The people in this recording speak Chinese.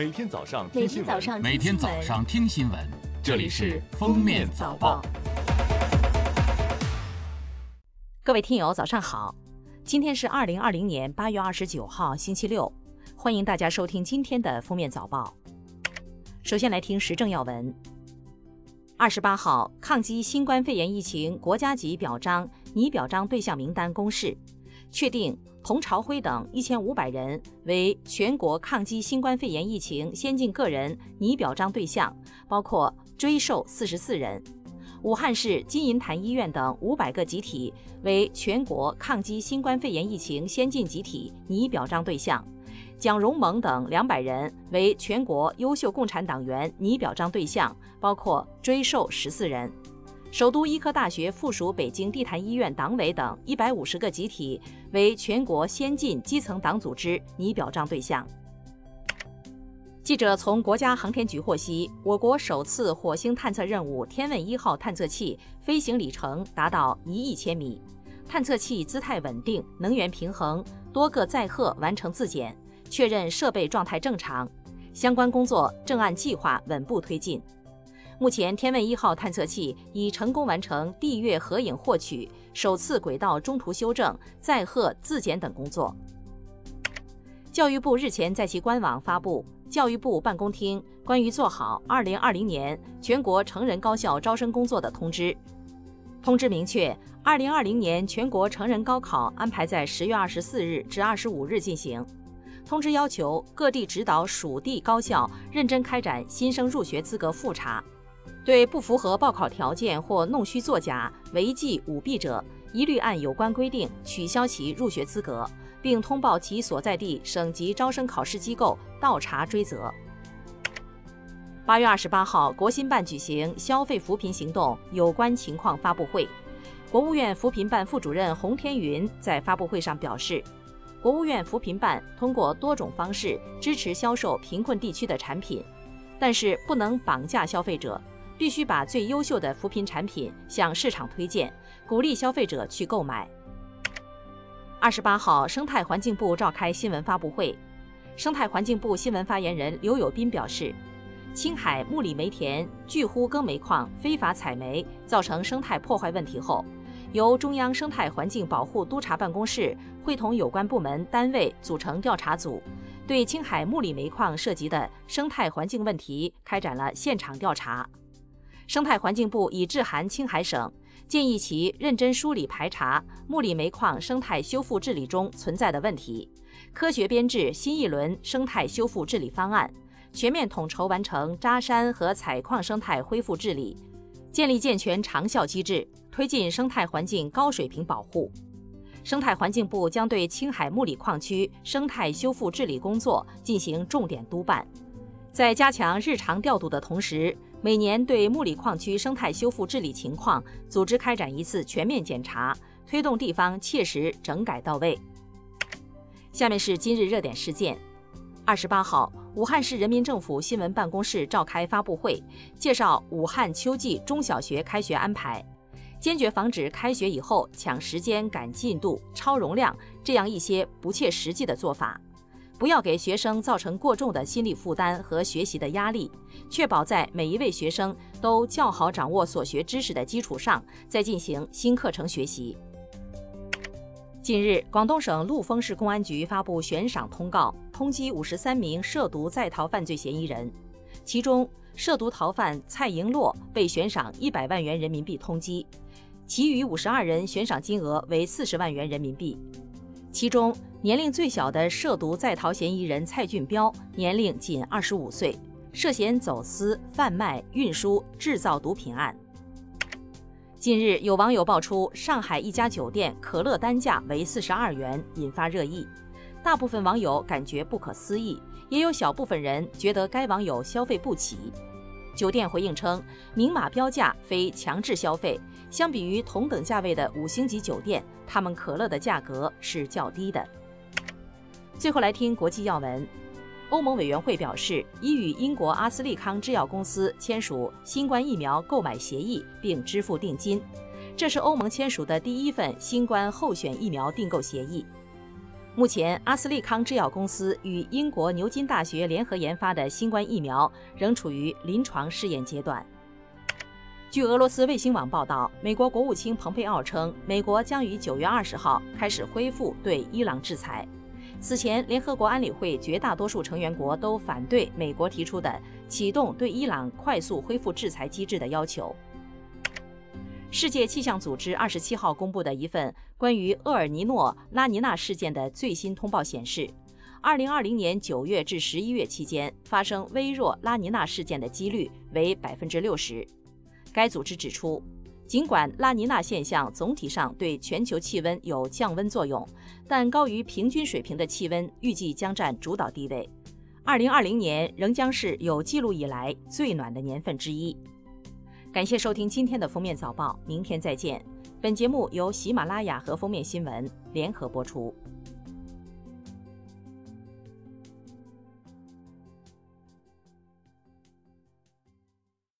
每天早上听新闻，天早上每天早上听新闻，这里是《封面早报》。各位听友，早上好！今天是二零二零年八月二十九号，星期六，欢迎大家收听今天的《封面早报》。首先来听时政要闻。二十八号，抗击新冠肺炎疫情国家级表彰拟表彰对象名单公示，确定童朝辉等一千五百人为全国抗击新冠肺炎疫情先进个人拟表彰对象，包括追授四十四人；武汉市金银潭医院等五百个集体为全国抗击新冠肺炎疫情先进集体拟表彰对象。蒋荣蒙等两百人为全国优秀共产党员拟表彰对象，包括追授十四人；首都医科大学附属北京地坛医院党委等一百五十个集体为全国先进基层党组织拟表彰对象。记者从国家航天局获悉，我国首次火星探测任务“天问一号”探测器飞行里程达到一亿千米，探测器姿态稳定，能源平衡，多个载荷完成自检。确认设备状态正常，相关工作正按计划稳步推进。目前，天问一号探测器已成功完成地月合影获取、首次轨道中途修正、载荷自检等工作。教育部日前在其官网发布《教育部办公厅关于做好2020年全国成人高校招生工作的通知》。通知明确，2020年全国成人高考安排在10月24日至25日进行。通知要求各地指导属地高校认真开展新生入学资格复查，对不符合报考条件或弄虚作假、违纪舞弊者，一律按有关规定取消其入学资格，并通报其所在地省级招生考试机构倒查追责。八月二十八号，国新办举行消费扶贫行动有关情况发布会，国务院扶贫办副主任洪天云在发布会上表示。国务院扶贫办通过多种方式支持销售贫困地区的产品，但是不能绑架消费者，必须把最优秀的扶贫产品向市场推荐，鼓励消费者去购买。二十八号，生态环境部召开新闻发布会，生态环境部新闻发言人刘友斌表示，青海木里煤田巨呼耕煤矿非法采煤，造成生态破坏问题后。由中央生态环境保护督察办公室会同有关部门单位组成调查组，对青海木里煤矿涉及的生态环境问题开展了现场调查。生态环境部已致函青海省，建议其认真梳理排查木里煤矿生态修复治理中存在的问题，科学编制新一轮生态修复治理方案，全面统筹完成扎山和采矿生态恢复治理，建立健全长效机制。推进生态环境高水平保护，生态环境部将对青海木里矿区生态修复治理工作进行重点督办，在加强日常调度的同时，每年对木里矿区生态修复治理情况组织开展一次全面检查，推动地方切实整改到位。下面是今日热点事件：二十八号，武汉市人民政府新闻办公室召开发布会，介绍武汉秋季中小学开学安排。坚决防止开学以后抢时间、赶进度、超容量这样一些不切实际的做法，不要给学生造成过重的心理负担和学习的压力，确保在每一位学生都较好掌握所学知识的基础上，再进行新课程学习。近日，广东省陆丰市公安局发布悬赏通告，通缉五十三名涉毒在逃犯罪嫌疑人，其中涉毒逃犯蔡莹洛被悬赏一百万元人民币通缉。其余五十二人悬赏金额为四十万元人民币，其中年龄最小的涉毒在逃嫌疑人蔡俊彪年龄仅二十五岁，涉嫌走私、贩卖、运输、制造毒品案。近日，有网友爆出上海一家酒店可乐单价为四十二元，引发热议。大部分网友感觉不可思议，也有小部分人觉得该网友消费不起。酒店回应称，明码标价非强制消费。相比于同等价位的五星级酒店，他们可乐的价格是较低的。最后来听国际要闻，欧盟委员会表示已与英国阿斯利康制药公司签署新冠疫苗购买协议，并支付定金。这是欧盟签署的第一份新冠候选疫苗订购协议。目前，阿斯利康制药公司与英国牛津大学联合研发的新冠疫苗仍处于临床试验阶段。据俄罗斯卫星网报道，美国国务卿蓬佩奥称，美国将于九月二十号开始恢复对伊朗制裁。此前，联合国安理会绝大多数成员国都反对美国提出的启动对伊朗快速恢复制裁机制的要求。世界气象组织二十七号公布的一份关于厄尔尼诺拉尼娜事件的最新通报显示，二零二零年九月至十一月期间发生微弱拉尼娜事件的几率为百分之六十。该组织指出，尽管拉尼娜现象总体上对全球气温有降温作用，但高于平均水平的气温预计将占主导地位。二零二零年仍将是有记录以来最暖的年份之一。感谢收听今天的封面早报，明天再见。本节目由喜马拉雅和封面新闻联合播出。